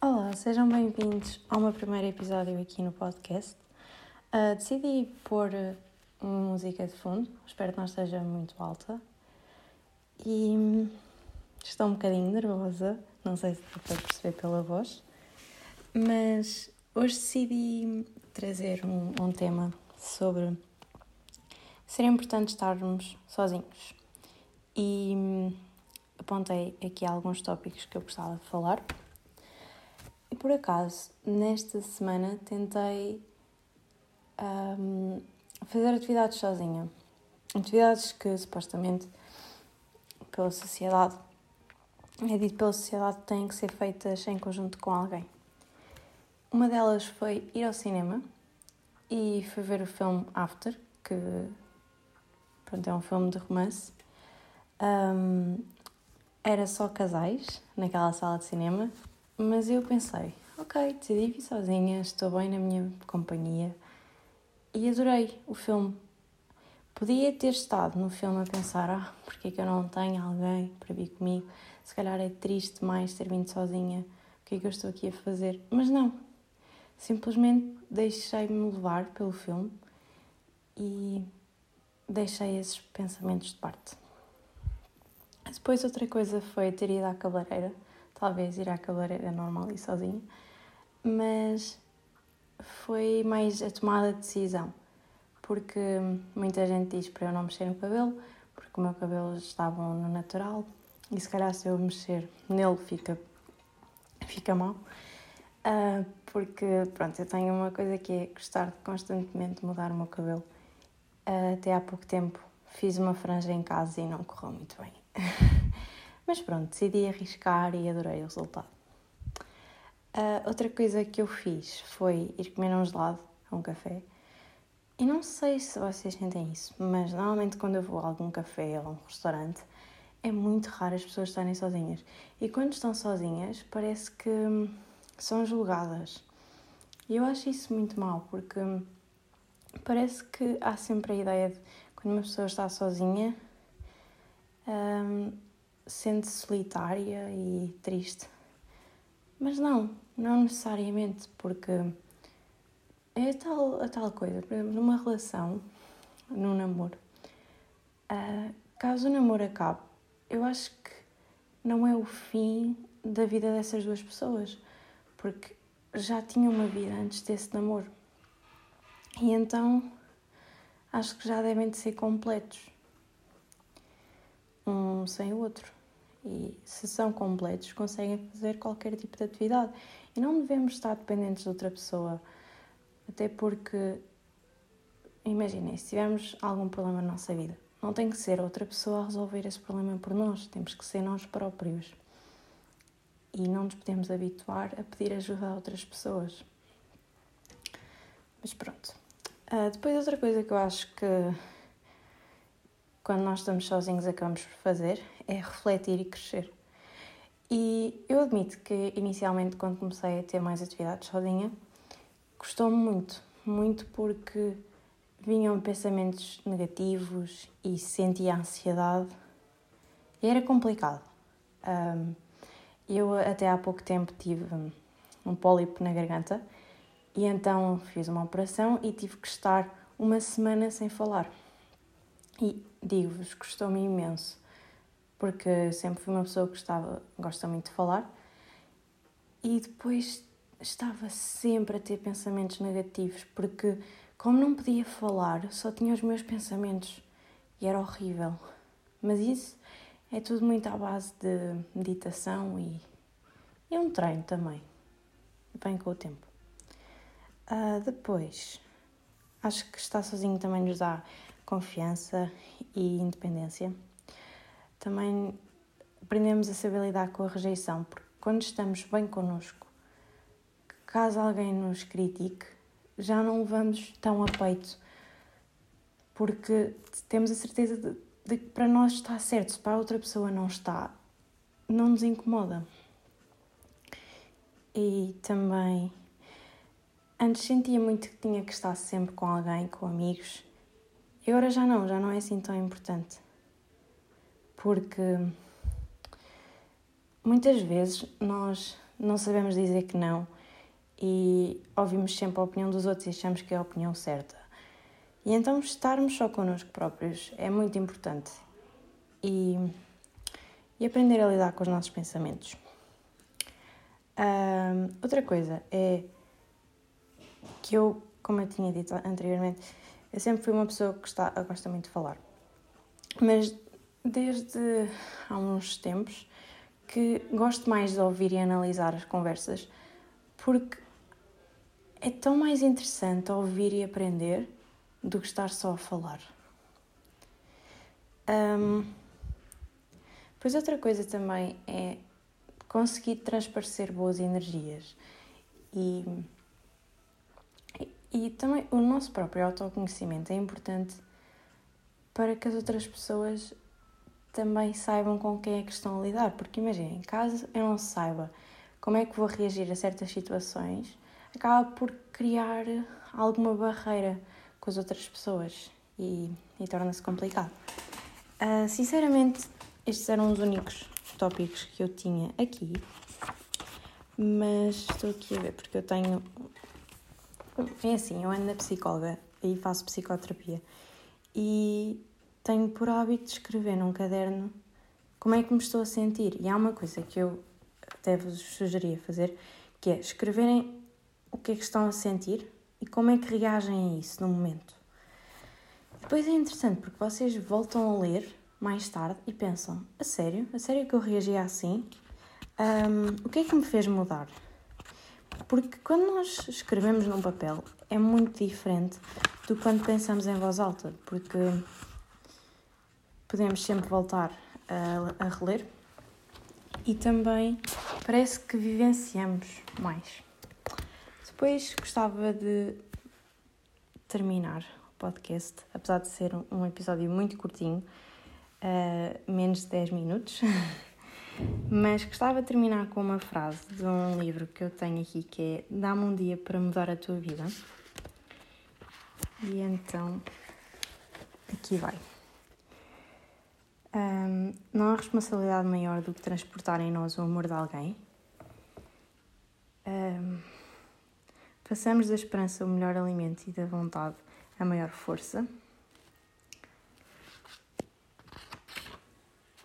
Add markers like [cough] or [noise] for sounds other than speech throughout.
Olá, sejam bem-vindos ao meu primeiro episódio aqui no podcast. Uh, decidi pôr uh, música de fundo, espero que não esteja muito alta. E hum, estou um bocadinho nervosa, não sei se dá para perceber pela voz, mas hoje decidi trazer um, um tema sobre ser importante estarmos sozinhos. E hum, apontei aqui alguns tópicos que eu gostava de falar. Por acaso, nesta semana tentei um, fazer atividades sozinha. Atividades que supostamente pela sociedade, é dito pela sociedade, têm que ser feitas em conjunto com alguém. Uma delas foi ir ao cinema e foi ver o filme After, que pronto, é um filme de romance. Um, era só casais naquela sala de cinema, mas eu pensei, ok, decidi vir sozinha, estou bem na minha companhia e adorei o filme. Podia ter estado no filme a pensar, ah, porque é que eu não tenho alguém para vir comigo? Se calhar é triste mais ter vindo sozinha, o que é que eu estou aqui a fazer? Mas não, simplesmente deixei-me levar pelo filme e deixei esses pensamentos de parte. Depois outra coisa foi ter ido à cabeleireira, talvez ir à cabeleireira normal e sozinha, mas foi mais a tomada de decisão, porque muita gente diz para eu não mexer no cabelo, porque o meu cabelo estava no natural e se calhar se eu mexer nele fica, fica mal. Uh, porque pronto, eu tenho uma coisa que é gostar de constantemente mudar o meu cabelo. Uh, até há pouco tempo fiz uma franja em casa e não correu muito bem. [laughs] Mas pronto, decidi arriscar e adorei o resultado. Uh, outra coisa que eu fiz foi ir comer um gelado a um café. E não sei se vocês sentem isso, mas normalmente quando eu vou a algum café ou a um restaurante, é muito raro as pessoas estarem sozinhas. E quando estão sozinhas, parece que são julgadas. E eu acho isso muito mal, porque parece que há sempre a ideia de quando uma pessoa está sozinha, um, sente-se solitária e triste. Mas não, não necessariamente, porque é a tal, a tal coisa. Por exemplo, numa relação, num namoro, uh, caso o namoro acabe, eu acho que não é o fim da vida dessas duas pessoas, porque já tinham uma vida antes desse namoro. E então acho que já devem de ser completos, um sem o outro. E se são completos, conseguem fazer qualquer tipo de atividade. E não devemos estar dependentes de outra pessoa, até porque, imaginem, se tivermos algum problema na nossa vida, não tem que ser outra pessoa a resolver esse problema por nós, temos que ser nós próprios. E não nos podemos habituar a pedir ajuda a outras pessoas. Mas pronto. Uh, depois, outra coisa que eu acho que quando nós estamos sozinhos acabamos por fazer é refletir e crescer. E eu admito que inicialmente, quando comecei a ter mais atividades sozinha, custou-me muito, muito porque vinham pensamentos negativos e sentia ansiedade e era complicado. Um, eu até há pouco tempo tive um pólipo na garganta e então fiz uma operação e tive que estar uma semana sem falar. E digo-vos, custou-me imenso, porque sempre fui uma pessoa que gostava, gosta muito de falar e depois estava sempre a ter pensamentos negativos, porque como não podia falar, só tinha os meus pensamentos e era horrível. Mas isso é tudo muito à base de meditação e, e um treino também. Vem com o tempo. Uh, depois, acho que estar sozinho também nos dá confiança e independência. Também aprendemos a saber lidar com a rejeição, porque quando estamos bem connosco, caso alguém nos critique, já não levamos tão a peito, porque temos a certeza de, de que para nós está certo, se para a outra pessoa não está, não nos incomoda. E também Antes sentia muito que tinha que estar sempre com alguém, com amigos. E agora já não, já não é assim tão importante. Porque muitas vezes nós não sabemos dizer que não e ouvimos sempre a opinião dos outros e achamos que é a opinião certa. E então estarmos só connosco próprios é muito importante e, e aprender a lidar com os nossos pensamentos. Um, outra coisa é que eu, como eu tinha dito anteriormente, eu sempre fui uma pessoa que está, gosta muito de falar. Mas desde há uns tempos que gosto mais de ouvir e analisar as conversas porque é tão mais interessante ouvir e aprender do que estar só a falar. Um, pois outra coisa também é conseguir transparecer boas energias e, e também o nosso próprio autoconhecimento é importante para que as outras pessoas também saibam com quem é que estão a lidar. Porque imaginem, caso eu não saiba como é que vou reagir a certas situações, acaba por criar alguma barreira com as outras pessoas e, e torna-se complicado. Uh, sinceramente, estes eram os únicos tópicos que eu tinha aqui, mas estou aqui a ver porque eu tenho. É assim, eu ando na psicóloga e faço psicoterapia e tenho por hábito de escrever num caderno como é que me estou a sentir. E há uma coisa que eu até vos sugeria fazer, que é escreverem o que é que estão a sentir e como é que reagem a isso no momento. Depois é interessante porque vocês voltam a ler mais tarde e pensam: a sério? A sério que eu reagi assim? Um, o que é que me fez mudar? Porque quando nós escrevemos num papel é muito diferente do quando pensamos em voz alta, porque podemos sempre voltar a, a reler e também parece que vivenciamos mais. Depois gostava de terminar o podcast, apesar de ser um episódio muito curtinho, uh, menos de 10 minutos, [laughs] mas gostava de terminar com uma frase de um livro que eu tenho aqui que é Dá-me um dia para mudar a tua vida. E então, aqui vai. Um, não há responsabilidade maior do que transportar em nós o amor de alguém. Um, da esperança o melhor alimento e da vontade a maior força.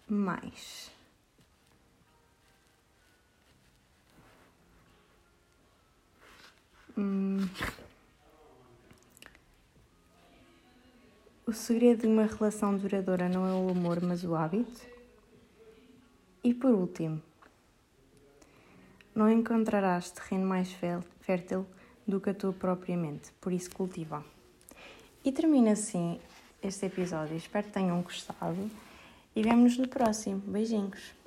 Mais. Hum. O segredo de uma relação duradoura não é o amor, mas o hábito. E por último, não encontrarás terreno mais fértil do que a tua própria mente, por isso cultiva. E termina assim este episódio. Espero que tenham gostado e vemo-nos no próximo. Beijinhos!